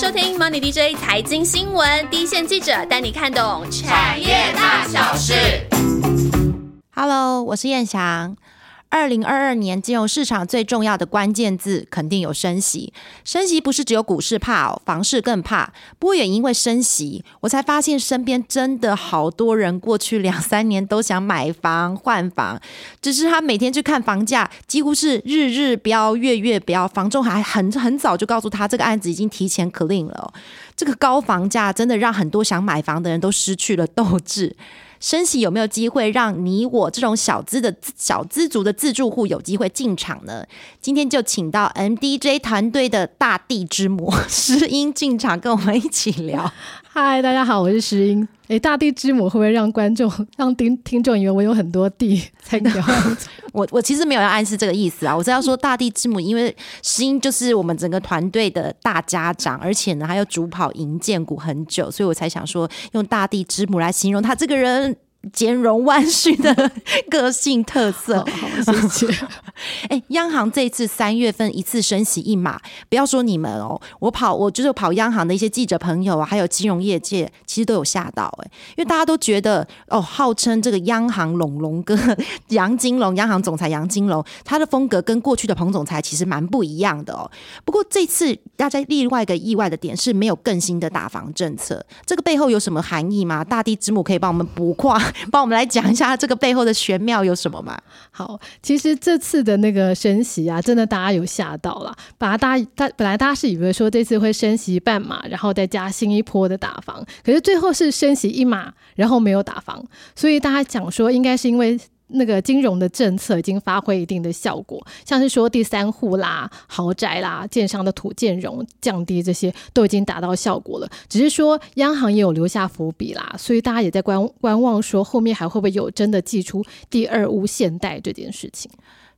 收听 Money DJ 财经新闻，第一线记者带你看懂产业大小事。Hello，我是燕翔。二零二二年金融市场最重要的关键字肯定有升息。升息不是只有股市怕哦，房市更怕。不过也因为升息，我才发现身边真的好多人过去两三年都想买房换房，只是他每天去看房价，几乎是日日飙、月月飙。房仲还很很早就告诉他，这个案子已经提前 clean 了。这个高房价真的让很多想买房的人都失去了斗志。升息有没有机会让你我这种小资的小资族的自住户有机会进场呢？今天就请到 MDJ 团队的大地之母 石英进场，跟我们一起聊。嗨，大家好，我是石英。哎，大地之母会不会让观众、让听听众以为我有很多地在聊？我我其实没有要暗示这个意思啊，我是要说大地之母，因为石英就是我们整个团队的大家长，而且呢，还要主跑银建股很久，所以我才想说用大地之母来形容他这个人。兼容万绪的 个性特色，好谢谢。哎，央行这次三月份一次升息一码，不要说你们哦，我跑我就是跑央行的一些记者朋友啊，还有金融业界，其实都有吓到哎，因为大家都觉得哦，号称这个央行龙龙哥 杨金龙，央行总裁杨金龙，他的风格跟过去的彭总裁其实蛮不一样的哦。不过这次大家另外一个意外的点是没有更新的打房政策，这个背后有什么含义吗？大地之母可以帮我们补跨。帮我们来讲一下这个背后的玄妙有什么吗？好，其实这次的那个升息啊，真的大家有吓到了。本来大家大本来大家是以为说这次会升息半码，然后再加新一波的打房，可是最后是升息一码，然后没有打房，所以大家讲说应该是因为。那个金融的政策已经发挥一定的效果，像是说第三户啦、豪宅啦、建商的土建融降低这些都已经达到效果了。只是说央行也有留下伏笔啦，所以大家也在观观望，说后面还会不会有真的祭出第二屋现代这件事情。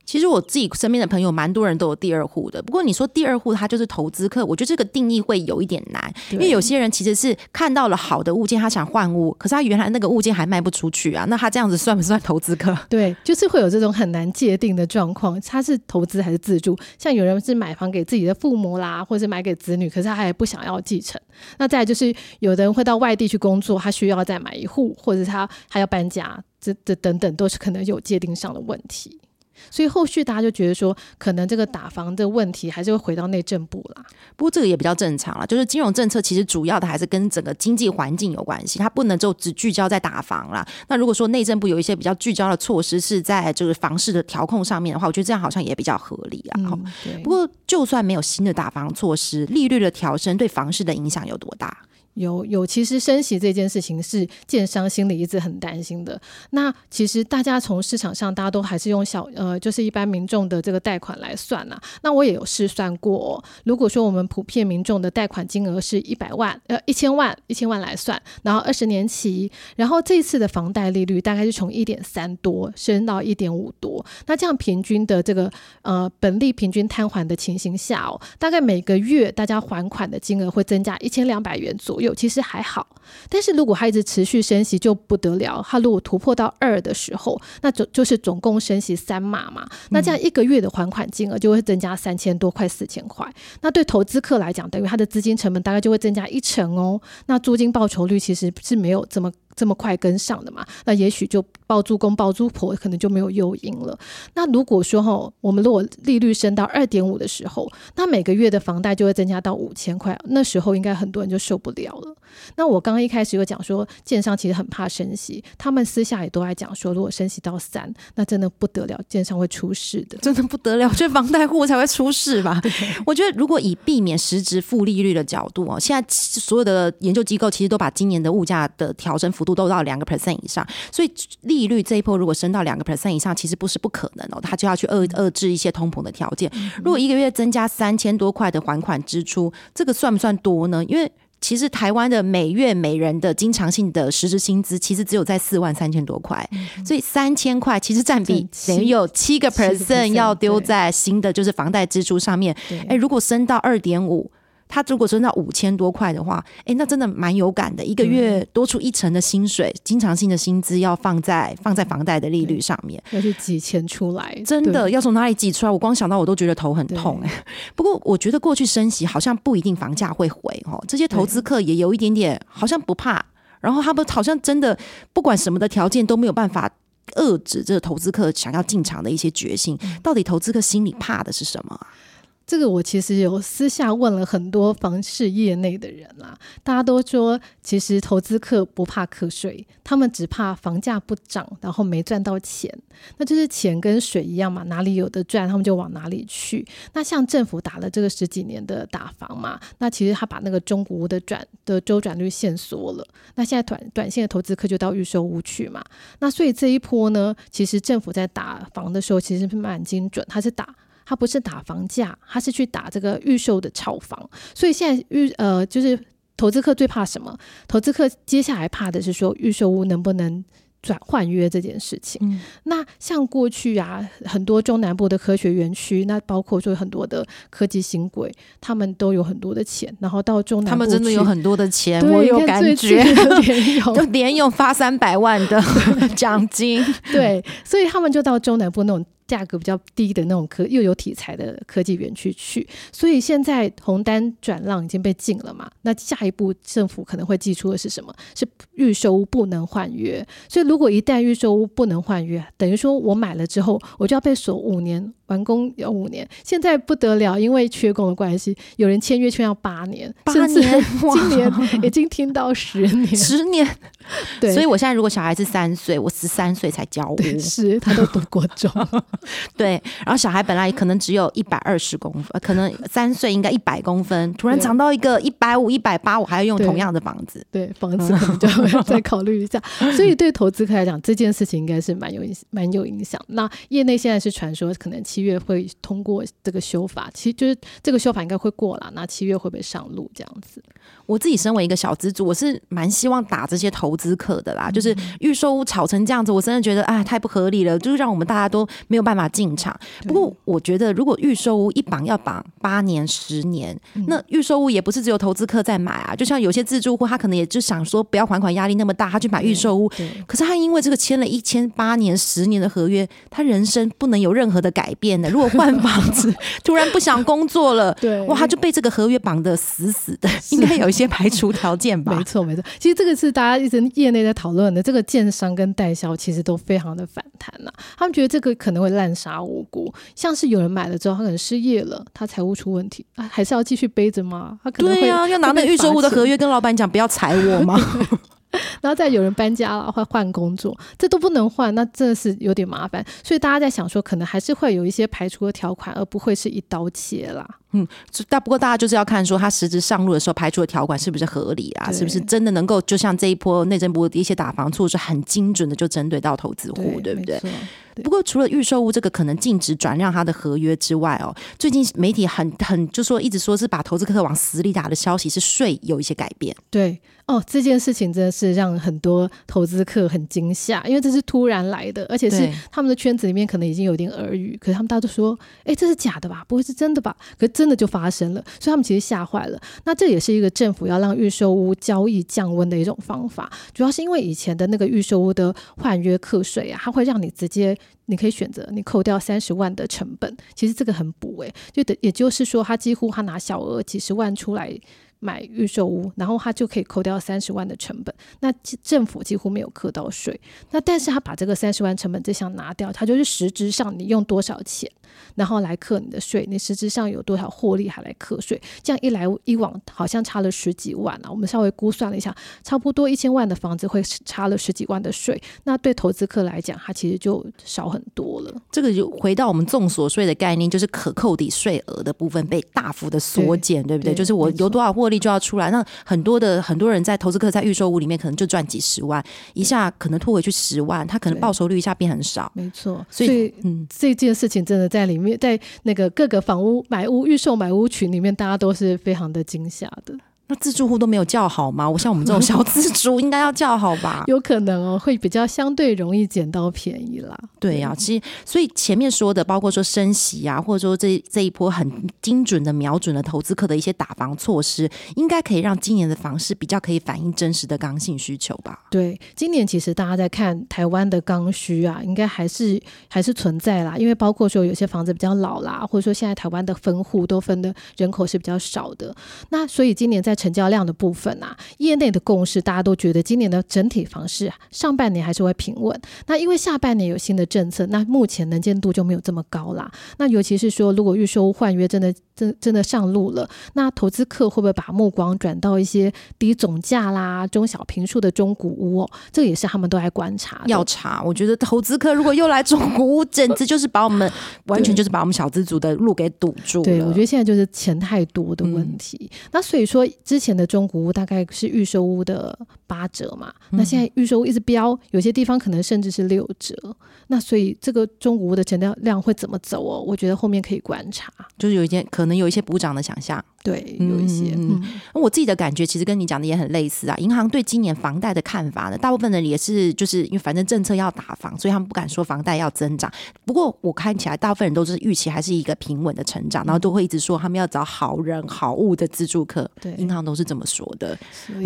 其实我自己身边的朋友蛮多人都有第二户的，不过你说第二户他就是投资客，我觉得这个定义会有一点难，因为有些人其实是看到了好的物件，他想换屋，可是他原来那个物件还卖不出去啊，那他这样子算不算投资客？对，就是会有这种很难界定的状况，他是投资还是自住？像有人是买房给自己的父母啦，或者是买给子女，可是他还不想要继承。那再就是有的人会到外地去工作，他需要再买一户，或者他还要搬家，这这等等都是可能有界定上的问题。所以后续大家就觉得说，可能这个打房的问题还是会回到内政部啦。不过这个也比较正常了，就是金融政策其实主要的还是跟整个经济环境有关系，它不能就只聚焦在打房啦。那如果说内政部有一些比较聚焦的措施是在就是房市的调控上面的话，我觉得这样好像也比较合理啊。不过就算没有新的打房措施，利率的调升对房市的影响有多大？有有，其实升息这件事情是建商心里一直很担心的。那其实大家从市场上，大家都还是用小呃，就是一般民众的这个贷款来算呐。那我也有试算过，如果说我们普遍民众的贷款金额是一百万呃一千万一千万来算，然后二十年期，然后这次的房贷利率大概是从一点三多升到一点五多，那这样平均的这个呃本利平均摊还的情形下哦，大概每个月大家还款的金额会增加一千两百元左右。有其实还好，但是如果它一直持续升息就不得了。它如果突破到二的时候，那总就是总共升息三码嘛，那这样一个月的还款金额就会增加三千多块四千块。那对投资客来讲，等于他的资金成本大概就会增加一成哦。那租金报酬率其实是没有这么。这么快跟上的嘛？那也许就包租公包租婆可能就没有诱因了。那如果说哈，我们如果利率升到二点五的时候，那每个月的房贷就会增加到五千块，那时候应该很多人就受不了了。那我刚刚一开始有讲说，建商其实很怕升息，他们私下也都在讲说，如果升息到三，那真的不得了，建商会出事的，真的不得了，这房贷户才会出事吧？我觉得如果以避免实质负利率的角度哦，现在所有的研究机构其实都把今年的物价的调整。幅度都到两个 percent 以上，所以利率这一波如果升到两个 percent 以上，其实不是不可能哦，它就要去遏遏制一些通膨的条件。如果一个月增加三千多块的还款支出，这个算不算多呢？因为其实台湾的每月每人的经常性的实质薪资其实只有在四万三千多块，所以三千块其实占比等于有七个 percent 要丢在新的就是房贷支出上面。哎，如果升到二点五。他如果真到五千多块的话，哎，那真的蛮有感的，一个月多出一成的薪水，经常性的薪资要放在放在房贷的利率上面，要去挤钱出来，真的要从哪里挤出来？我光想到我都觉得头很痛哎。不过我觉得过去升息好像不一定房价会回哦，这些投资客也有一点点好像不怕，然后他们好像真的不管什么的条件都没有办法遏制这个投资客想要进场的一些决心。到底投资客心里怕的是什么？这个我其实有私下问了很多房市业内的人啦，大家都说，其实投资客不怕课税，他们只怕房价不涨，然后没赚到钱。那就是钱跟水一样嘛，哪里有的赚，他们就往哪里去。那像政府打了这个十几年的打房嘛，那其实他把那个中古屋的转的周转率限缩了，那现在短短线的投资客就到预售屋去嘛。那所以这一波呢，其实政府在打房的时候其实是蛮精准，他是打。他不是打房价，他是去打这个预售的炒房。所以现在预呃，就是投资客最怕什么？投资客接下来怕的是说预售屋能不能转换约这件事情。那像过去啊，很多中南部的科学园区，那包括说很多的科技新贵，他们都有很多的钱，然后到中南部，他们真的有很多的钱，我有感觉，就连用发三百万的 奖金，对，所以他们就到中南部那种。价格比较低的那种科又有题材的科技园区去，所以现在红单转让已经被禁了嘛？那下一步政府可能会寄出的是什么？是预售屋不能换约。所以如果一旦预售屋不能换约，等于说我买了之后我就要被锁五年，完工要五年。现在不得了，因为缺工的关系，有人签约签要八年，八年，今年已经听到十年，十年。对，所以我现在如果小孩子三岁，我十三岁才交屋，是他都读过中。对，然后小孩本来可能只有一百二十公分，可能三岁应该一百公分，突然长到一个一百五、一百八，我还要用同样的房子，对，房子可能就要再考虑一下。所以对投资客来讲，这件事情应该是蛮有影蛮有影响。那业内现在是传说，可能七月会通过这个修法，其实就是这个修法应该会过了。那七月会不会上路这样子？我自己身为一个小资主，我是蛮希望打这些投资客的啦。就是预售屋炒成这样子，我真的觉得啊，太不合理了，就是让我们大家都没有办法进场。不过，我觉得如果预售屋一绑要绑八年、十年，那预售屋也不是只有投资客在买啊。就像有些自住户，他可能也就想说，不要还款压力那么大，他去买预售屋。可是他因为这个签了一千八年、十年的合约，他人生不能有任何的改变的。如果换房子，突然不想工作了，对，哇，他就被这个合约绑得死死的。应该有一些。排除条件吧，没错没错。其实这个是大家一直业内在讨论的，这个建商跟代销其实都非常的反弹呐。他们觉得这个可能会滥杀无辜，像是有人买了之后，他可能失业了，他财务出问题啊，还是要继续背着吗？他可能 对啊，要拿那预售物的合约跟老板讲不要裁我吗？然后再有人搬家了，或换工作，这都不能换，那真的是有点麻烦。所以大家在想说，可能还是会有一些排除的条款，而不会是一刀切啦。嗯，但不过大家就是要看说，他实质上路的时候排除的条款是不是合理啊？是不是真的能够就像这一波内政部的一些打房措施，很精准的就针对到投资户，对不对？不过除了预售屋这个可能禁止转让他的合约之外哦，最近媒体很很就说一直说是把投资客往死里打的消息是税有一些改变。对哦，这件事情真的是让很多投资客很惊吓，因为这是突然来的，而且是他们的圈子里面可能已经有点耳语，可是他们大家都说，哎，这是假的吧？不会是真的吧？可真的就发生了，所以他们其实吓坏了。那这也是一个政府要让预售屋交易降温的一种方法，主要是因为以前的那个预售屋的换约课税啊，它会让你直接。你可以选择你扣掉三十万的成本，其实这个很补诶，就等也就是说，他几乎他拿小额几十万出来。买预售屋，然后他就可以扣掉三十万的成本，那政府几乎没有扣到税。那但是他把这个三十万成本这项拿掉，他就是实质上你用多少钱，然后来克你的税，你实质上有多少获利还来课税。这样一来一往，好像差了十几万啊。我们稍微估算了一下，差不多一千万的房子会差了十几万的税。那对投资客来讲，它其实就少很多了。这个就回到我们重所税的概念，就是可扣抵税额的部分被大幅的缩减，对不对？就是我有多少获。力就要出来，那很多的很多人在投资客在预售屋里面可能就赚几十万，一下可能拖回去十万，他可能报酬率一下变很少。没错，所以嗯，这件事情真的在里面，在那个各个房屋买屋预售买屋群里面，大家都是非常的惊吓的。那自住户都没有叫好吗？我像我们这种小自住，应该要叫好吧？有可能哦，会比较相对容易捡到便宜啦。对呀、其实所以前面说的，包括说升息啊，或者说这这一波很精准的瞄准了投资客的一些打房措施，应该可以让今年的房市比较可以反映真实的刚性需求吧？对，今年其实大家在看台湾的刚需啊，应该还是还是存在啦，因为包括说有些房子比较老啦，或者说现在台湾的分户都分的人口是比较少的，那所以今年在成交量的部分啊，业内的共识大家都觉得今年的整体房市啊上半年还是会平稳，那因为下半年有新的政策，那目前能见度就没有这么高啦。那尤其是说，如果预售换约真的真真的上路了，那投资客会不会把目光转到一些低总价啦、中小平数的中古屋哦？这个也是他们都在观察。要查，我觉得投资客如果又来中古屋，简直就是把我们 完全就是把我们小资族的路给堵住了。对，我觉得现在就是钱太多的问题。那所以说，之前的中古屋大概是预售屋的八折嘛，那现在预售屋一直飙，有些地方可能甚至是六折。那所以这个中古屋的成交量会怎么走哦？我觉得后面可以观察。就是有一些可能有一些补涨的想象。对，有一些，嗯嗯，我自己的感觉其实跟你讲的也很类似啊。银行对今年房贷的看法呢，大部分人也是就是因为反正政策要打房，所以他们不敢说房贷要增长。不过我看起来，大部分人都是预期还是一个平稳的成长，然后都会一直说他们要找好人好物的自助客。对银行都是这么说的。所以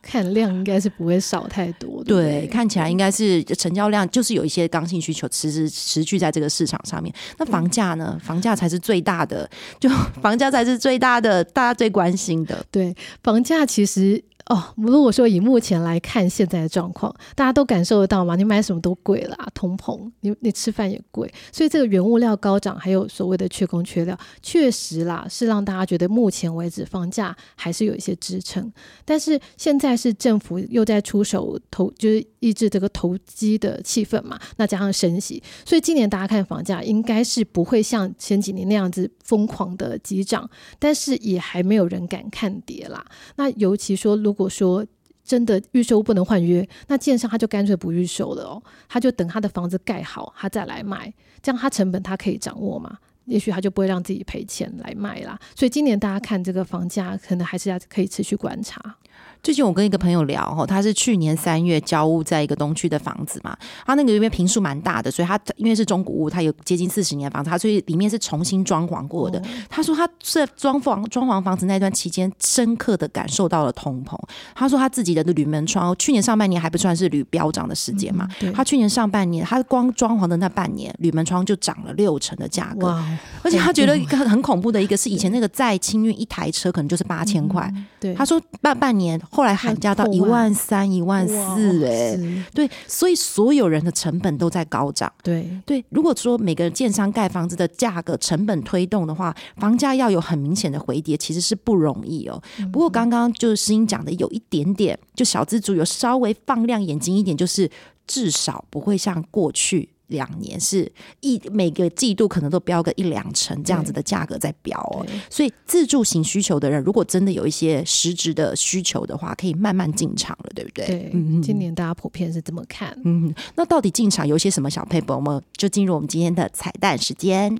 看量应该是不会少太多。对对，对，看起来应该是成交量就是有一些刚性需求持持持续在这个市场上面。那房价呢？房价才是最大的，就 房价才是最大他的，大家最关心的。对，房价其实哦，如果说以目前来看现在的状况，大家都感受得到嘛，你买什么都贵了、啊，通膨，你你吃饭也贵，所以这个原物料高涨，还有所谓的缺工缺料，确实啦，是让大家觉得目前为止房价还是有一些支撑。但是现在是政府又在出手投，就是抑制这个投机的气氛嘛，那加上升息，所以今年大家看房价应该是不会像前几年那样子疯狂的急涨，但是也还没有人敢看跌啦。那尤其说，如果说真的预售不能换约，那建商他就干脆不预售了哦，他就等他的房子盖好，他再来卖，这样他成本他可以掌握嘛。也许他就不会让自己赔钱来卖啦，所以今年大家看这个房价，可能还是要可以持续观察。最近我跟一个朋友聊，哈，他是去年三月交屋在一个东区的房子嘛，他那个因为平数蛮大的，所以他因为是中古屋，他有接近四十年的房子，他所以里面是重新装潢过的。他说他在装潢装潢房子那段期间，深刻的感受到了通膨。他说他自己的铝门窗，去年上半年还不算是铝飙涨的时间嘛，对他去年上半年，他光装潢的那半年，铝门窗就涨了六成的价格。而且他觉得一个很恐怖的一个是，以前那个再清运一台车可能就是八千块，对，他说半半年后来喊价到一破万万三、一万四，哎，是对，所以所有人的成本都在高涨。对，对，如果说每个建商盖房子的价格成本推动的话，房价要有很明显的回跌，其实是不容易哦。不过刚刚就是诗音讲的有一点点，就小资族有稍微放亮眼睛一点，就是至少不会像过去。两年是一每个季度可能都标个一两成这样子的价格在标哦，所以自助型需求的人，如果真的有一些实质的需求的话，可以慢慢进场了，对不对？对，嗯嗯今年大家普遍是这么看。嗯，那到底进场有些什么小配博？我们就进入我们今天的彩蛋时间。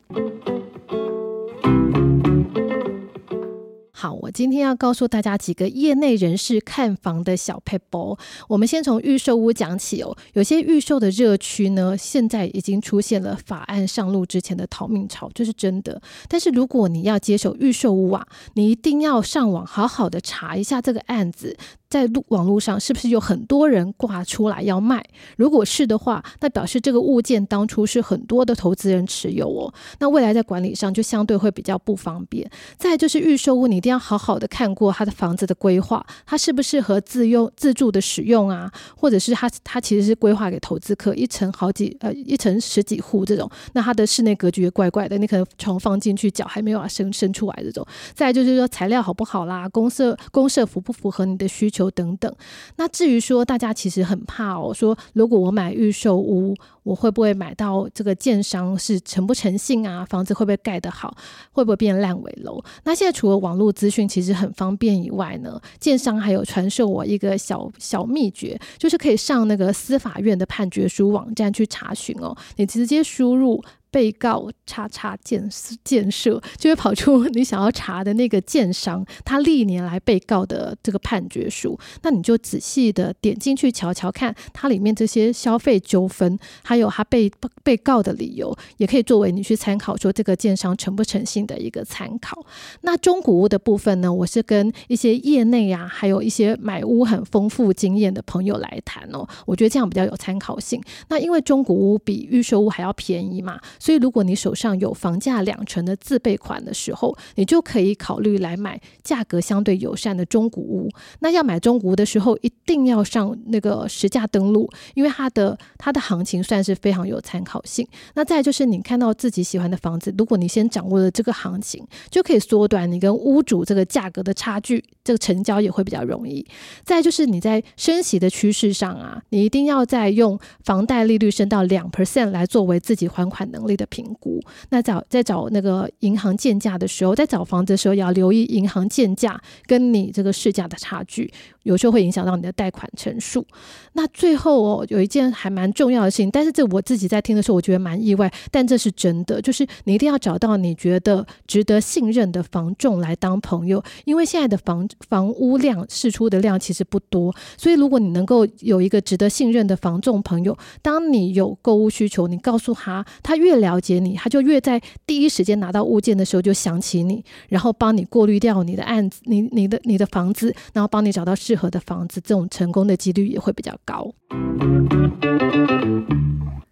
好，我今天要告诉大家几个业内人士看房的小 p e p 我们先从预售屋讲起哦。有些预售的热区呢，现在已经出现了法案上路之前的逃命潮，这是真的。但是如果你要接手预售屋啊，你一定要上网好好的查一下这个案子。在路网络上是不是有很多人挂出来要卖？如果是的话，那表示这个物件当初是很多的投资人持有哦。那未来在管理上就相对会比较不方便。再就是预售屋，你一定要好好的看过他的房子的规划，它适不适合自用自住的使用啊？或者是他他其实是规划给投资客，一层好几呃一层十几户这种，那他的室内格局也怪怪的，你可能床放进去脚还没有法伸伸出来这种。再就是说材料好不好啦，公社公社符不符合你的需求等等。那至于说大家其实很怕哦，说如果我买预售屋，我会不会买到这个建商是诚不诚信啊？房子会不会盖得好？会不会变烂尾楼？那现在除了网络资讯其实很方便以外呢，建商还有传授我一个小小秘诀，就是可以上那个司法院的判决书网站去查询哦。你直接输入被告叉叉建建设，就会跑出你想要查的那个建商他历年来被告的这个判决书。那你就仔细的点进去瞧瞧看，它里面这些消费纠纷，还有他被被告的理由，也可以作为你去参考，说这个建商诚不诚信的一个参考。那中古屋的部分呢，我是跟一些业内啊，还有一些买屋很丰富经验的朋友来谈哦，我觉得这样比较有参考性。那因为中古屋比预售屋还要便宜嘛，所以如果你手上有房价两成的自备款的时候，你就可以考虑来买价格相对友善的中古屋。那要买中古屋的时候，一定要上那个实价登录，因为它的它的行情算是非常有参考性。那再就是你看到自己喜欢的房子，如果你先掌握了这个行情，就可以缩短你跟屋主这个价格的差距，这个成交也会比较容易。再就是你在升息的趋势上啊，你一定要在用房贷利率升到两 percent 来作为自己还款能力的评估。那找在找那个银行建价的时候，在找房子的时候要留意银行建价跟你这个市价的差距，有时候会影响到你的贷款成数。那最后哦，有一件还蛮重要的事情，但是这我自己在听的时候，我觉得蛮意外，但这是真的，就是你一定要找到你觉得值得信任的房仲来当朋友，因为现在的房房屋量释出的量其实不多，所以如果你能够有一个值得信任的房仲朋友，当你有购物需求，你告诉他，他越了解你，他就越在第一时间拿到物件的时候就想起你，然后帮你过滤掉你的案子，你你的你的房子，然后帮你找到适合的房子，这种成功的几率也会比较高。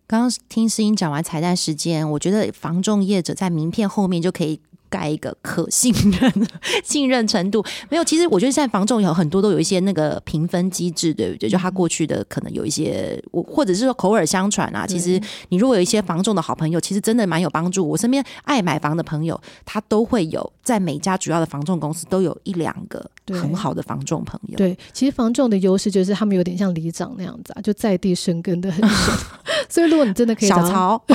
刚刚听诗音讲完彩蛋时间，我觉得房仲业者在名片后面就可以。盖一个可信任、信任程度没有。其实我觉得现在房仲有很多都有一些那个评分机制，对不对？就他过去的可能有一些，我或者是说口耳相传啊。其实你如果有一些房仲的好朋友，其实真的蛮有帮助。我身边爱买房的朋友，他都会有在每家主要的房仲公司都有一两个很好的房仲朋友。对，其实房仲的优势就是他们有点像里长那样子啊，就在地生根的很深。所以如果你真的可以小曹，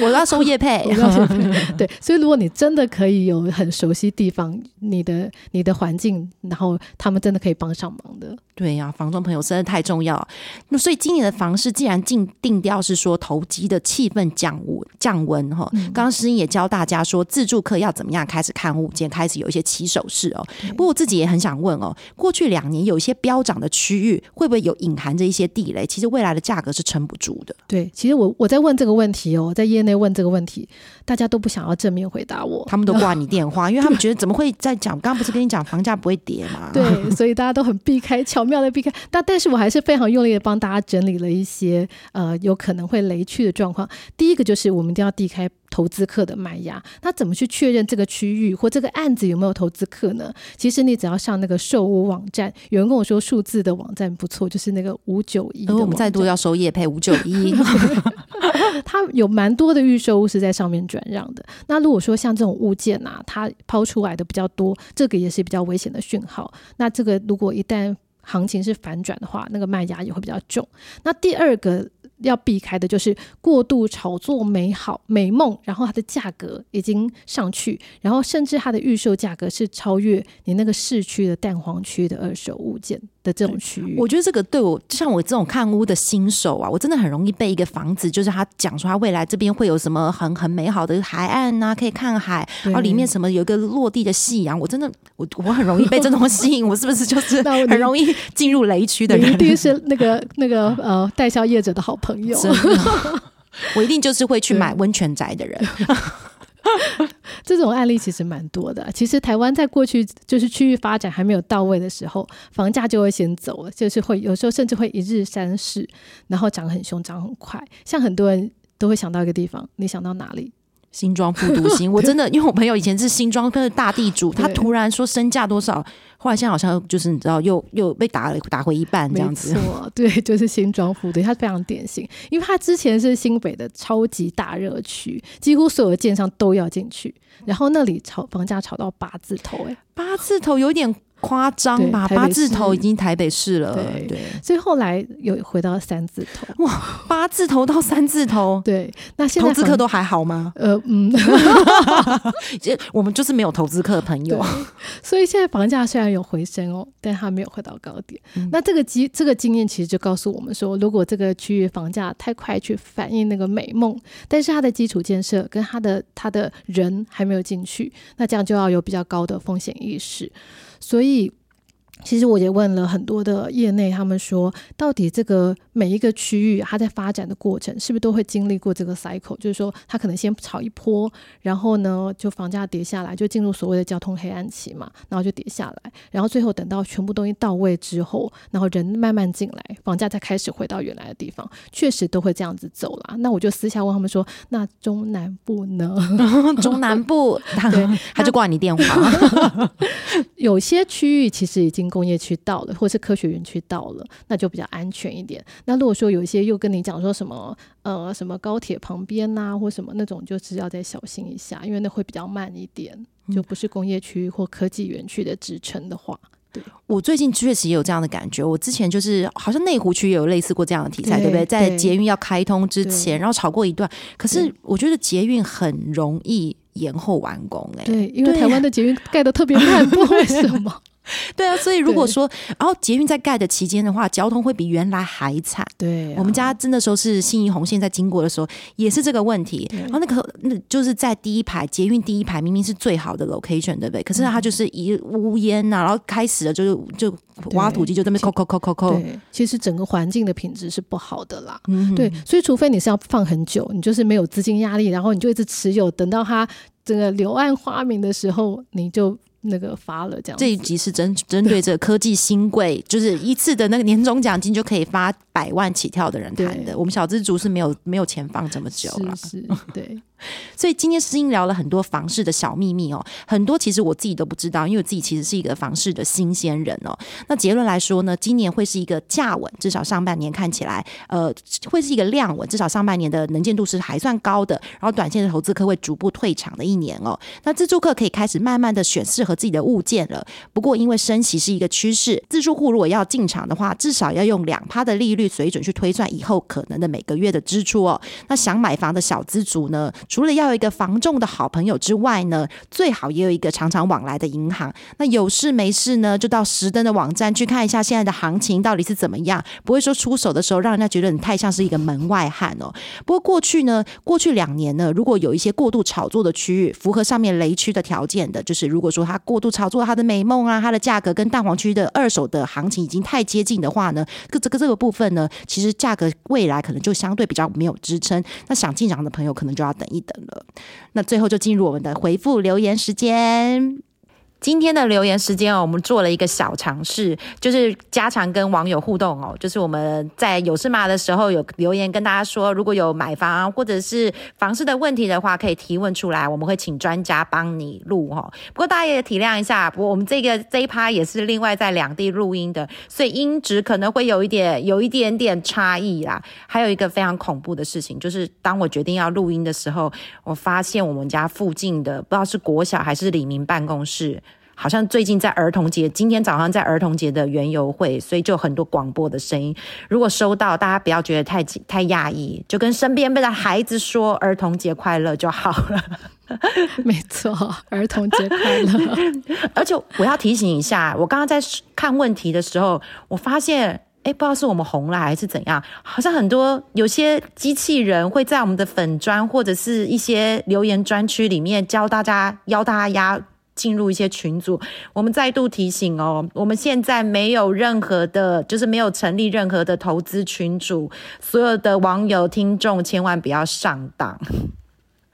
我要收叶配，对，所以如果你真的可可以有很熟悉地方，你的你的环境，然后他们真的可以帮上忙的。对呀，房中朋友真的太重要。那所以今年的房市既然定定调是说投机的气氛降温降温哈，刚刚诗音也教大家说自助客要怎么样开始看物件，开始有一些起手式哦。不过我自己也很想问哦，过去两年有一些飙涨的区域，会不会有隐含着一些地雷？其实未来的价格是撑不住的。对，其实我我在问这个问题哦，在业内问这个问题，大家都不想要正面回答我，他们都挂 你电话，因为他们觉得怎么会在讲？刚刚不是跟你讲房价不会跌吗？对，所以大家都很避开 巧。妙的避开，但但是我还是非常用力的帮大家整理了一些呃有可能会雷区的状况。第一个就是我们一定要避开投资客的卖压。那怎么去确认这个区域或这个案子有没有投资客呢？其实你只要上那个售屋网站，有人跟我说数字的网站不错，就是那个五九一。我们再度要收业配五九一，它有蛮多的预售屋是在上面转让的。那如果说像这种物件啊，它抛出来的比较多，这个也是比较危险的讯号。那这个如果一旦行情是反转的话，那个卖压也会比较重。那第二个要避开的就是过度炒作美好美梦，然后它的价格已经上去，然后甚至它的预售价格是超越你那个市区的蛋黄区的二手物件。的这种区域，我觉得这个对我，像我这种看屋的新手啊，我真的很容易被一个房子，就是他讲说他未来这边会有什么很很美好的海岸呐，可以看海，然后里面什么有一个落地的夕阳，我真的我我很容易被这种吸引，我是不是就是很容易进入雷区的人？一定是那个那个呃代销业者的好朋友，我一定就是会去买温泉宅的人。这种案例其实蛮多的。其实台湾在过去就是区域发展还没有到位的时候，房价就会先走了，就是会有时候甚至会一日三市，然后涨很凶，涨很快。像很多人都会想到一个地方，你想到哪里？新庄复读新，我真的因为我朋友以前是新庄跟大地主，他突然说身价多少，后来现在好像就是你知道又又被打了打回一半这样子。错，对，就是新庄复读，他非常典型，因为他之前是新北的超级大热区，几乎所有的建商都要进去，然后那里炒房价炒到八字头，哎，八字头有点。夸张吧？八字头已经台北市了，对对，所以后来又回到三字头。哇八字头到三字头，对，那现在投资客都还好吗？呃嗯，这我们就是没有投资客的朋友，所以现在房价虽然有回升哦，但它没有回到高点。嗯那这个经这个经验其实就告诉我们说，如果这个区域房价太快去反映那个美梦，但是它的基础建设跟它的它的人还没有进去，那这样就要有比较高的风险意识。所以其实我也问了很多的业内，他们说，到底这个每一个区域它在发展的过程，是不是都会经历过这个 cycle？就是说，它可能先炒一波，然后呢，就房价跌下来，就进入所谓的交通黑暗期嘛，然后就跌下来，然后最后等到全部东西到位之后，然后人慢慢进来，房价再开始回到原来的地方，确实都会这样子走啦。那我就私下问他们说，那中南部呢？中南部，对 他就挂你电话，有些区域其实已经工业区到了，或是科学园区到了，那就比较安全一点。那如果说有一些又跟你讲说什么呃什么高铁旁边呐、或什么那种，就是要再小心一下，因为那会比较慢一点，就不是工业区或科技园区的支撑的话。我最近确实也有这样的感觉。我之前就是好像内湖区也有类似过这样的题材，对对不对？在捷运要开通之前，然后吵过一段。可是我觉得捷运很容易延后完工、哎，对，因为台湾的捷运盖的特别慢，不知道为什么。对啊。所以如果说，然后捷运在盖的期间的话，交通会比原来还惨。对、啊我们家真的时候是信义红线在经过的时候，也是这个问题。然后那个那就是在第一排捷运第一排，明明是最好的 location，对不对？可是它就是一乌烟呐、然后开始了就是就挖土机就这么抠抠抠抠抠。其实整个环境的品质是不好的啦。嗯，对，所以除非你是要放很久，你就是没有资金压力，然后你就一直持有，等到它这个柳暗花明的时候，你就那个发了这样。这一集是针针对这个科技新贵，就是一次的那个年终奖金就可以发百万起跳的人谈的。我们小资族是没有没有钱放这么久了。是是，对，所以今天诗音聊了很多房市的小秘密哦，很多其实我自己都不知道，因为我自己其实是一个房市的新鲜人哦。那结论来说呢，今年会是一个价稳，至少上半年看起来，呃，会是一个量稳，至少上半年的能见度是还算高的。然后短线的投资客会逐步退场的一年哦。那自住客可以开始慢慢的选适合自己的物件了。不过因为升息是一个趋势，自住户如果要进场的话，至少要用两趴的利率水准去推算以后可能的每个月的支出哦。那想买房的小资族呢，除了要有一个防重的好朋友之外呢，最好也有一个常常往来的银行。那有事没事呢，就到石登的网站去看一下现在的行情到底是怎么样，不会说出手的时候让人家觉得你太像是一个门外汉哦。不过过去呢，过去两年呢，如果有一些过度炒作的区域，符合上面雷区的条件的，就是如果说它过度炒作它的美梦啊，它的价格跟蛋黄区的二手的行情已经太接近的话呢，这个这个部分呢，其实价格未来可能就相对比较没有支撑。那想进场的朋友可能就要等一等了。那最后就进入我们的回复留言时间。今天的留言时间哦，我们做了一个小尝试，就是加强跟网友互动哦。就是我们在有事嘛的时候有留言跟大家说，如果有买房或者是房市的问题的话，可以提问出来，我们会请专家帮你录哈。不过大家也体谅一下，不过我们这个这一趴也是另外在两地录音的，所以音质可能会有一点有一点点差异啦。还有一个非常恐怖的事情，就是当我决定要录音的时候，我发现我们家附近的不知道是国小还是李明办公室。好像最近在儿童节，今天早上在儿童节的园游会，所以就很多广播的声音。如果收到，大家不要觉得太太讶异，就跟身边的孩子说儿童节快乐就好了。没错，儿童节快乐。而且我要提醒一下，我刚刚在看问题的时候，我发现。哎，不知道是我们红了还是怎样，好像很多有些机器人会在我们的粉砖或者是一些留言专区里面教大家邀大家压进入一些群组。我们再度提醒哦，我们现在没有任何的，就是没有成立任何的投资群组，所有的网友听众千万不要上当。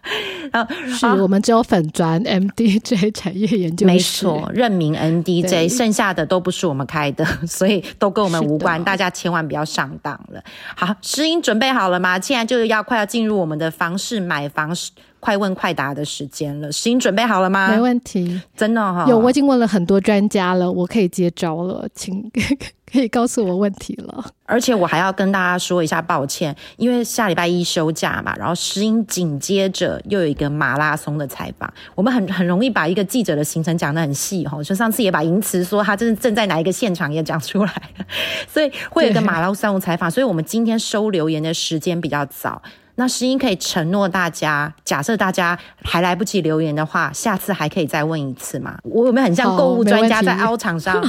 是我们只有粉砖 MDJ 产业研究没室错，任命 NDJ，剩下的都不是我们开的，所以都跟我们无关，大家千万不要上当了。好，诗音准备好了吗？现在就是要快要进入我们的房市买房快问快答的时间了。石英准备好了吗？没问题，真的哈、有我已经问了很多专家了，我可以接招了，请 可以告诉我问题了。而且我还要跟大家说一下抱歉，因为下礼拜一休假嘛，然后石英紧接着又有一个马拉松的采访，我们很很容易把一个记者的行程讲得很细哈，就上次也把银慈说他正正在哪一个现场也讲出来了，所以会有一个马拉松采访，所以我们今天收留言的时间比较早。那石英可以承诺大家，假设大家还来不及留言的话，下次还可以再问一次嘛？我有没有很像好购物专家在凹厂商？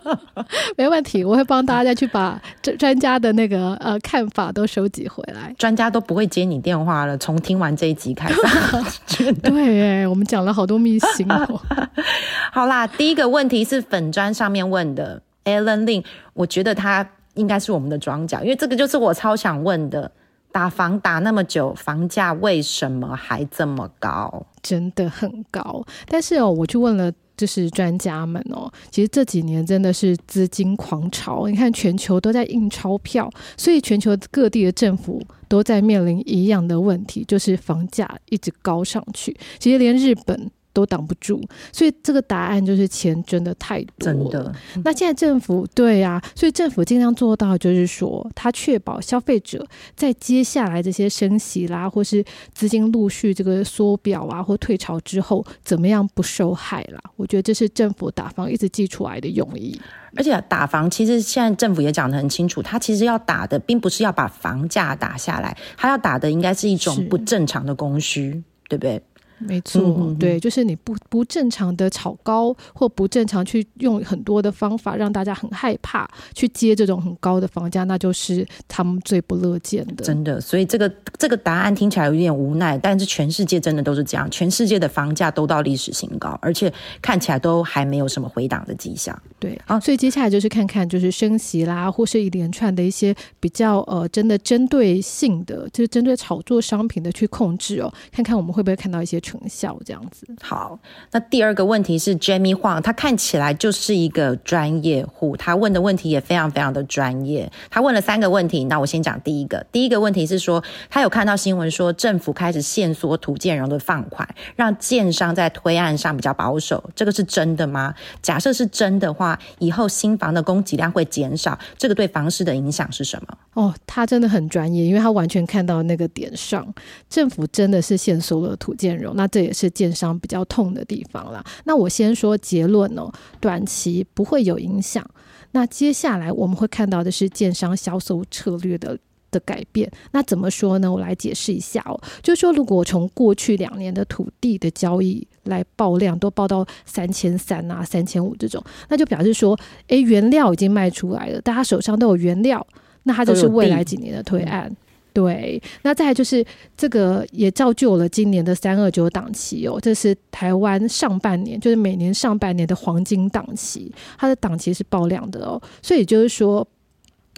没问题，我会帮大家去把专专家的那个呃看法都收集回来。专家都不会接你电话了，从听完这一集开始。对，哎，我们讲了好多秘辛哦。好啦，第一个问题是粉砖上面问的，Alan Lin，我觉得他应该是我们的庄家，因为这个就是我超想问的。打房打那么久，房价为什么还这么高？真的很高。但是哦，我去问了，就是专家们哦，其实这几年真的是资金狂潮，你看全球都在印钞票，所以全球各地的政府都在面临一样的问题，就是房价一直高上去。其实连日本。都挡不住，所以这个答案就是钱真的太多了。真的，那现在政府对啊、所以政府尽量做到，就是说，它确保消费者在接下来这些升息啦，或是资金陆续这个缩表啊，或退潮之后，怎么样不受害啦？我觉得这是政府打房一直寄出来的用意。而且打房其实现在政府也讲得很清楚，它其实要打的并不是要把房价打下来，它要打的应该是一种不正常的供需，对不对？没错，嗯嗯嗯对，就是你不不正常的炒高，或不正常去用很多的方法让大家很害怕去接这种很高的房价，那就是他们最不乐见的。真的，所以这个这个答案听起来有点无奈，但是全世界真的都是这样，全世界的房价都到历史新高，而且看起来都还没有什么回档的迹象。对啊所以接下来就是看看就是升息啦，或是一连串的一些比较呃真的针对性的，就是针对炒作商品的去控制哦，看看我们会不会看到一些成效这样子。好，那第二个问题是 Jamie Huang，他看起来就是一个专业户，他问的问题也非常非常的专业。他问了三个问题，那我先讲第一个。第一个问题是说，他有看到新闻说政府开始限缩土建融的放款，让建商在推案上比较保守，这个是真的吗？假设是真的话，以后新房的供给量会减少，这个对房市的影响是什么？哦，他真的很专业，因为他完全看到那个点上，政府真的是限缩了土建融，那这也是建商比较痛的地方啦。那我先说结论哦，短期不会有影响。那接下来我们会看到的是建商销售策略的。的改变，那怎么说呢？我来解释一下哦，就是说，如果从过去两年的土地的交易来报量，都报到三千三啊、三千五这种，那就表示说，诶，原料已经卖出来了，大家手上都有原料，那它就是未来几年的推案。对，那再就是这个也造就了今年的三二九档期哦，这是台湾上半年，就是每年上半年的黄金档期，它的档期是爆量的哦，所以就是说。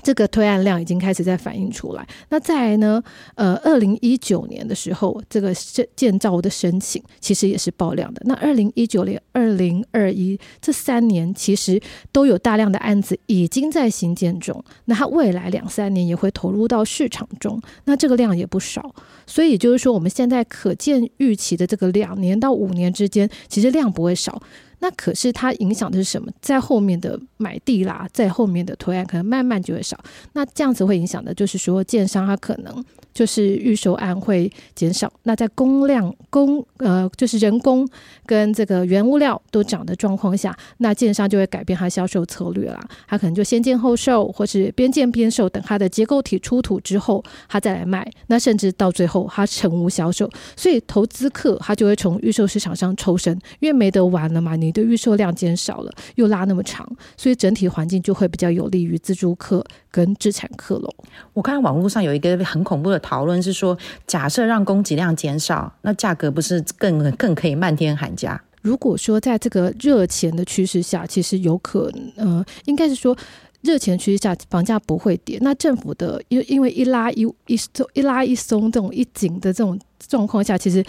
这个推案量已经开始在反映出来。那再来呢？呃，二零一九年的时候，这个建造的申请其实也是爆量的。那二零一九年、二零二一这三年，其实都有大量的案子已经在新建中。那它未来两三年也会投入到市场中，那这个量也不少。所以就是说，我们现在可见预期的这个两年到五年之间，其实量不会少。那可是它影响的是什么？在后面的买地啦，在后面的推案可能慢慢就会少。那这样子会影响的，就是说建商他可能就是预售案会减少。那在工量工呃就是人工跟这个原物料都涨的状况下，那建商就会改变它销售策略啦。他可能就先建后售，或是边建边售，等它的结构体出土之后，他再来卖。那甚至到最后他成无销售，所以投资客他就会从预售市场上抽身，因为没得玩了嘛，你的预售量减少了，又拉那么长，所以整体环境就会比较有利于自助客跟自产客喽。我看网络上有一个很恐怖的讨论，是说假设让供给量减少，那价格不是更更可以漫天喊价？如果说在这个热钱的趋势下，其实有可能，呃，应该是说热钱趋势下，房价不会跌。那政府的因因为一拉一一松一拉一松这种一紧的这种状况下，其实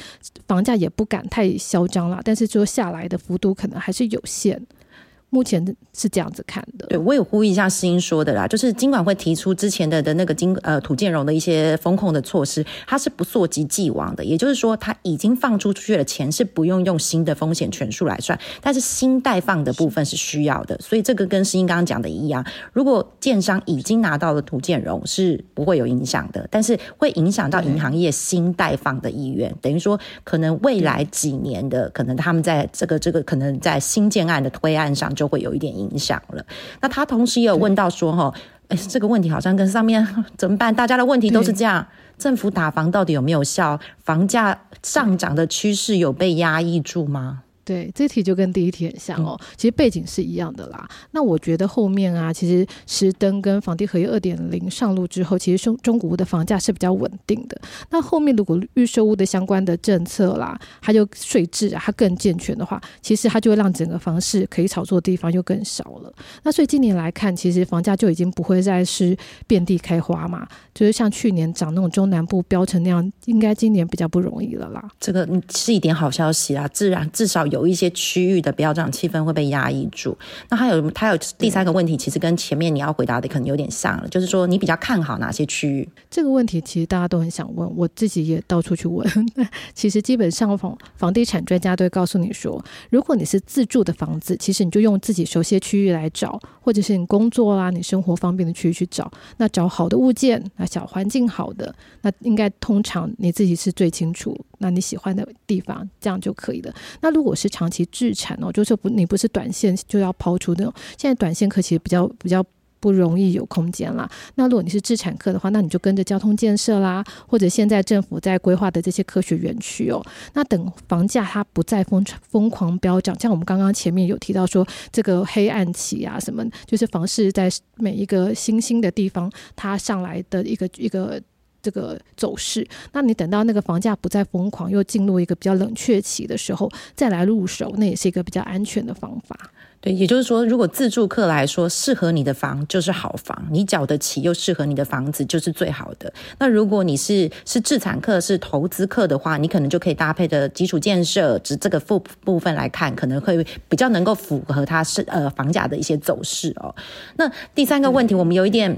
房价也不敢太嚣张了。但是说下来的幅度可能还是有限。目前是这样子看的。对，我也呼吁一下诗英说的啦，就是尽管会提出之前的的那个金呃土建融的一些风控的措施，它是不溯及既往的，也就是说，它已经放出去的钱是不用用新的风险权数来算，但是新贷放的部分是需要的，所以这个跟诗英刚刚讲的一样，如果建商已经拿到了土建融是不会有影响的，但是会影响到银行业新贷放的意愿，等于说可能未来几年的可能他们在这个这个可能在新建案的推案上。就会有一点影响了。那他同时也有问到说，哈，哎，这个问题好像跟上面 怎么办？大家的问题都是这样，政府打房到底有没有效？房价上涨的趋势有被压抑住吗？对，这题就跟第一题很像哦，其实背景是一样的啦。那我觉得后面啊，其实石登跟房地合一二点零上路之后，其实中中国屋的房价是比较稳定的。那后面如果预售屋的相关的政策啦，它就税制啊，它更健全的话，其实它就会让整个房市可以炒作的地方就更少了。那所以今年来看，其实房价就已经不会再是遍地开花嘛，就是像去年涨那种中南部标成那样，应该今年比较不容易了啦。这个是一点好消息啊，自然至少有。有一些区域的不要这样气氛会被压抑住。那还有，他有第三个问题，其实跟前面你要回答的可能有点像了，就是说你比较看好哪些区域？这个问题其实大家都很想问，我自己也到处去问。其实基本上房房地产专家都会告诉你说，如果你是自住的房子，其实你就用自己熟悉的区域来找，或者是你工作啦、你生活方便的区域去找。那找好的物件，那小环境好的，那应该通常你自己是最清楚，那你喜欢的地方，这样就可以了。那如果是长期自产哦，就是不，你不是短线就要抛出那种。现在短线客其实比较比较不容易有空间啦。那如果你是自产客的话，那你就跟着交通建设啦，或者现在政府在规划的这些科学园区哦。那等房价它不再疯疯狂飙涨，像我们刚刚前面有提到说，这个黑暗期啊，什么就是房市在每一个新兴的地方它上来的一个一个。这个走势，那你等到那个房价不再疯狂，又进入一个比较冷却期的时候，再来入手，那也是一个比较安全的方法。对，也就是说，如果自住客来说，适合你的房就是好房，你缴得起又适合你的房子就是最好的。那如果你是是自产客、是投资客的话，你可能就可以搭配的基础建设，只这个部部分来看，可能会比较能够符合它是呃房价的一些走势哦。那第三个问题，我们有一点。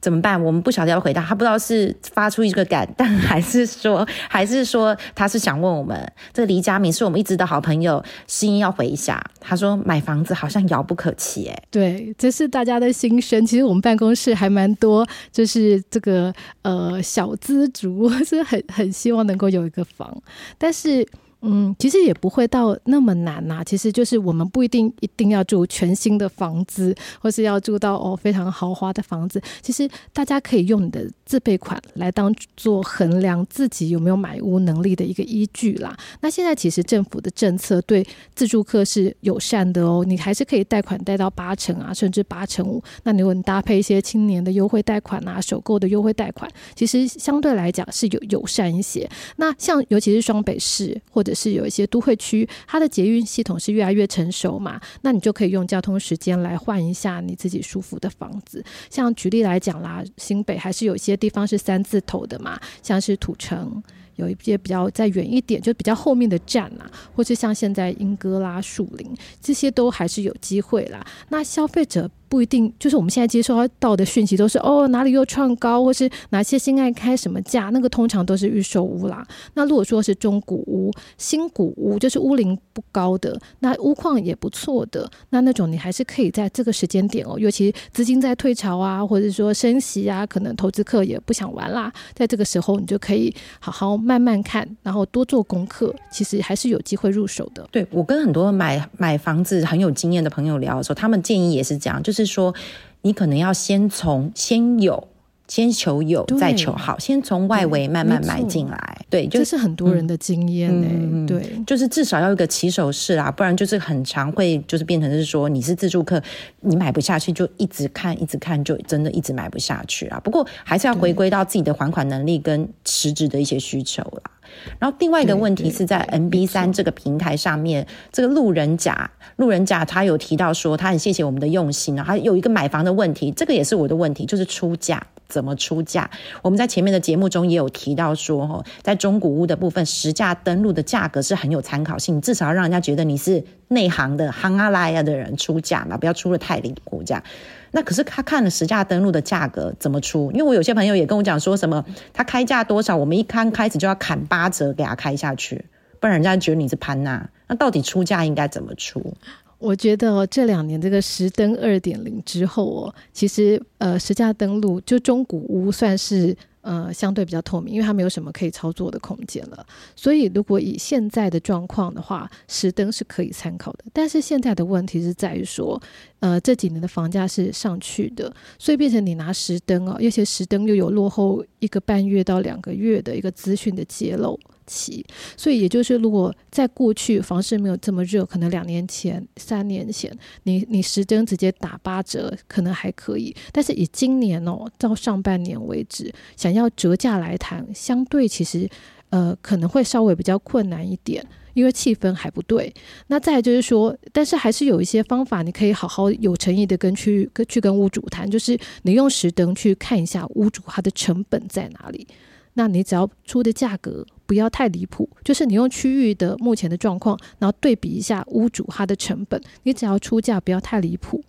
怎么办？我们不晓得要回答，他不知道是发出一个感叹，还是说，还是说他是想问我们。这黎佳明是我们一直的好朋友，心要回一下。他说买房子好像遥不可及，哎，对，这是大家的心声。其实我们办公室还蛮多，就是这个呃小资族 是很很希望能够有一个房，但是。嗯，其实也不会到那么难呐。其实就是我们不一定一定要住全新的房子，或是要住到哦非常豪华的房子。其实大家可以用你的自备款来当做衡量自己有没有买屋能力的一个依据啦。那现在其实政府的政策对自住客是友善的哦，你还是可以贷款贷到八成啊，甚至八成五。那如果你搭配一些青年的优惠贷款啊，首购的优惠贷款，其实相对来讲是有友善一些。那像尤其是双北市或者是有一些都会区，它的捷运系统是越来越成熟嘛，那你就可以用交通时间来换一下你自己舒服的房子。像举例来讲啦，新北还是有一些地方是三字头的嘛，像是土城，有一些比较再远一点，就比较后面的站啊，或是像现在英歌啦、树林，这些都还是有机会啦。那消费者。不一定，就是我们现在接收到的讯息都是哦，哪里又创高，或是哪些新爱开什么价，那个通常都是预售屋啦。那如果说是中古屋、新古屋，就是屋龄不高的，那屋况也不错的，那那种你还是可以在这个时间点哦，尤其资金在退潮啊，或者说升息啊，可能投资客也不想玩啦，在这个时候你就可以好好慢慢看，然后多做功课，其实还是有机会入手的。对我跟很多买买房子很有经验的朋友聊的时候，他们建议也是这样，就是。是说，你可能要先从先有，先求有，再求好，先从外围慢慢买进来。对，这是很多人的经验呢。对，就是至少要有个起手式啦，不然就是很常会就是变成是说你是自助客，你买不下去就一直看，一直看，就真的一直买不下去啊。不过还是要回归到自己的还款能力跟实质的一些需求啦。然后另外一个问题是在 NB 三这个平台上面，这个路人甲，路人甲他有提到说他很谢谢我们的用心啊，他有一个买房的问题，这个也是我的问题，就是出价。怎么出价？我们在前面的节目中也有提到说，哈，在中古屋的部分，实价登录的价格是很有参考性，至少要让人家觉得你是内行的、行阿拉呀的人出价嘛，不要出了太离谱这样。那可是他看了实价登录的价格怎么出？因为我有些朋友也跟我讲说什么，他开价多少，我们一刚开始就要砍八折给他开下去，不然人家觉得你是潘娜。那到底出价应该怎么出？我觉得这两年这个实登二点零之后哦，其实呃实价登录就中古屋算是呃相对比较透明，因为它没有什么可以操作的空间了。所以如果以现在的状况的话，实登是可以参考的。但是现在的问题是在于说，呃这几年的房价是上去的，所以变成你拿实登哦，有些实登又有落后一个半月到两个月的一个资讯的揭露。期，所以也就是，如果在过去房市没有这么热，可能两年前、三年前，你你时针直接打八折，可能还可以。但是以今年哦，到上半年为止，想要折价来谈，相对其实呃可能会稍微比较困难一点，因为气氛还不对。那再就是说，但是还是有一些方法，你可以好好有诚意的跟去跟去跟屋主谈，就是你用实灯去看一下屋主他的成本在哪里。那你只要出的价格不要太离谱，就是你用区域的目前的状况，然后对比一下屋主他的成本，你只要出价不要太离谱。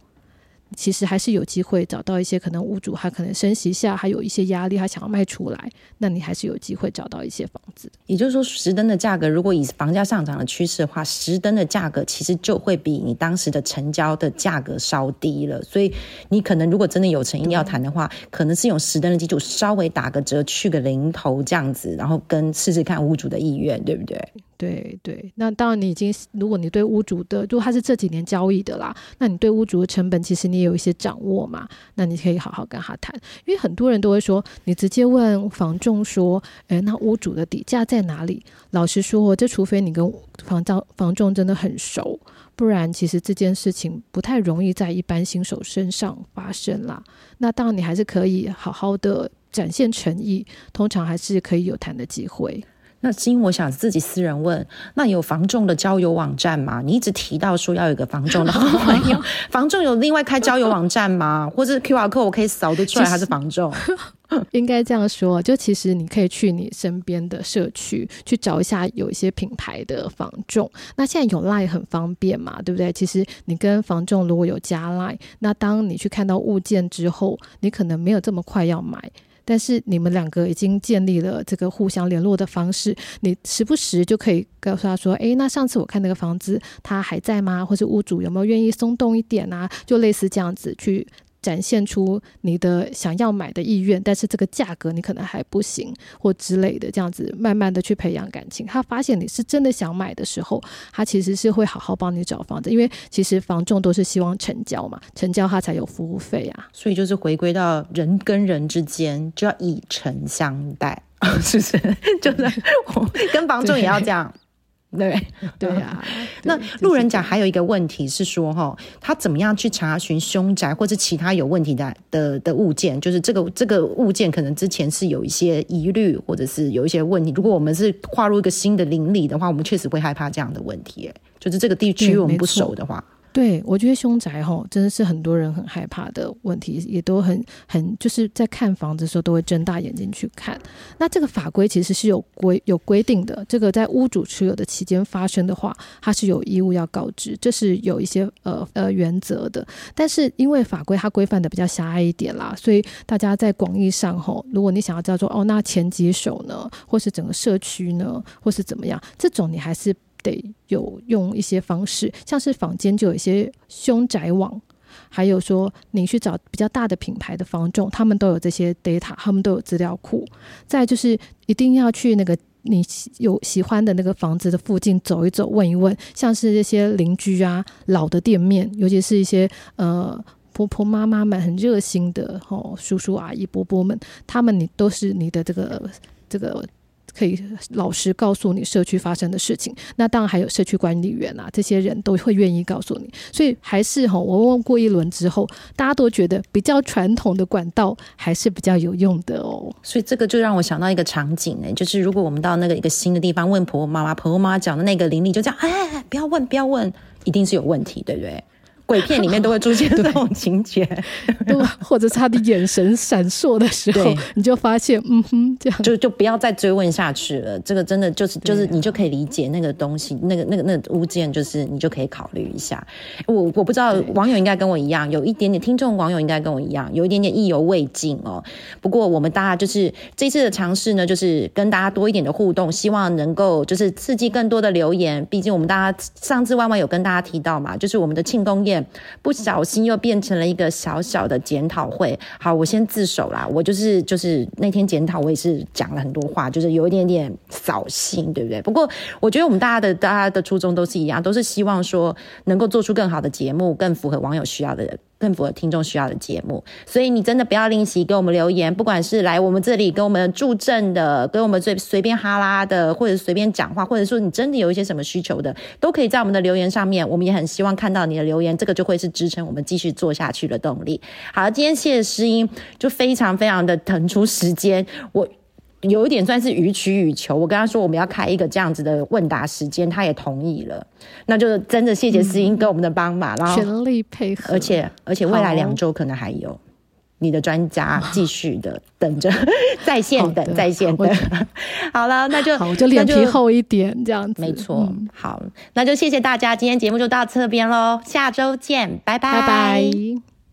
其实还是有机会找到一些可能屋主他可能升息下还有一些压力，他想要卖出来，那你还是有机会找到一些房子。也就是说，十登的价格如果以房价上涨的趋势的话，十登的价格其实就会比你当时的成交的价格稍低了。所以你可能如果真的有诚意要谈的话，可能是用十登的基础稍微打个折，去个零头这样子，然后跟试试看屋主的意愿，对不对？对对，那当然你已经，如果你对屋主的，如果他是这几年交易的啦，那你对屋主的成本其实你也有一些掌握嘛，那你可以好好跟他谈，因为很多人都会说，你直接问房仲说，哎，那屋主的底价在哪里？老实说，这除非你跟房照房仲真的很熟，不然其实这件事情不太容易在一般新手身上发生啦。那当然你还是可以好好的展现诚意，通常还是可以有谈的机会。那金，我想自己私人问，那有房仲的交友网站吗？你一直提到说要有个房仲的好朋友，房仲有另外开交友网站吗？或者 Q R code 我可以扫得出来他是房仲？应该这样说，就其实你可以去你身边的社区去找一下，有一些品牌的房仲。那现在有 Line 很方便嘛，对不对？其实你跟房仲如果有加 Line，那当你去看到物件之后，你可能没有这么快要买。但是你们两个已经建立了这个互相联络的方式，你时不时就可以告诉他说：“哎，那上次我看那个房子，他还在吗？或是屋主有没有愿意松动一点啊？”就类似这样子去。展现出你的想要买的意愿，但是这个价格你可能还不行，或之类的，这样子慢慢的去培养感情。他发现你是真的想买的时候，他其实是会好好帮你找房子，因为其实房仲都是希望成交嘛，成交他才有服务费啊。所以就是回归到人跟人之间就要以诚相待，是不是？就是我跟房仲也要这样。对 对啊，那路人甲还有一个问题是说，哈，他怎么样去查询凶宅或者其他有问题的的的物件？就是这个这个物件可能之前是有一些疑虑，或者是有一些问题。如果我们是划入一个新的邻里的话，我们确实会害怕这样的问题。就是这个地区我们不熟的话。对，我觉得凶宅吼真的是很多人很害怕的问题，也都很很就是在看房子的时候都会睁大眼睛去看。那这个法规其实是有规有规定的，这个在屋主持有的期间发生的话，它是有义务要告知，这是有一些呃呃原则的。但是因为法规它规范的比较狭隘一点啦，所以大家在广义上吼，如果你想要知道说哦，那前几手呢，或是整个社区呢，或是怎么样，这种你还是。得有用一些方式，像是坊间就有一些凶宅网，还有说你去找比较大的品牌的房仲，他们都有这些 data，他们都有资料库。再就是一定要去那个你有喜欢的那个房子的附近走一走，问一问，像是这些邻居啊、老的店面，尤其是一些呃婆婆妈妈们很热心的哦，叔叔阿姨伯伯们，他们你都是你的这个这个。可以老实告诉你社区发生的事情，那当然还有社区管理员啊，这些人都会愿意告诉你。所以还是哈，我问过一轮之后，大家都觉得比较传统的管道还是比较有用的哦。所以这个就让我想到一个场景呢，就是如果我们到那个一个新的地方，问婆婆妈妈，婆婆妈妈讲的那个邻里就这样，哎，不要问，不要问，一定是有问题，对不对？鬼片里面都会出现 这种情节，对，或者是他的眼神闪烁的时候，你就发现，嗯哼，这样就就不要再追问下去了。这个真的就是就是你就可以理解那个东西，那个那个那个物件，就是你就可以考虑一下。我我不知道网友应该跟我一样，有一点点听众网友应该跟我一样，有一点点意犹未尽哦。不过我们大家就是这次的尝试呢，就是跟大家多一点的互动，希望能够就是刺激更多的留言。毕竟我们大家上次万万有跟大家提到嘛，就是我们的庆功宴不小心又变成了一个小小的检讨会。好，我先自首啦，我就是就是那天检讨，我也是讲了很多话，就是有一点点扫兴，对不对？不过我觉得我们大家的大家的初衷都是一样，都是希望说能够做出更好的节目，更符合网友需要的人。更符合听众需要的节目，所以你真的不要吝惜给我们留言，不管是来我们这里跟我们助阵的，跟我们随随便哈拉的，或者随便讲话，或者说你真的有一些什么需求的，都可以在我们的留言上面。我们也很希望看到你的留言，这个就会是支撑我们继续做下去的动力。好，今天谢谢诗音，就非常非常的腾出时间，我。有一点算是予取予求，我跟他说我们要开一个这样子的问答时间，他也同意了。那就真的谢谢思英跟我们的帮忙，然后全力配合，而且而且未来两周可能还有你的专家继续的等着在线等在线等。好 了，那就我就脸皮厚一点这样子，没错。好，那就谢谢大家，今天节目就到这边喽，下周见，拜拜拜拜。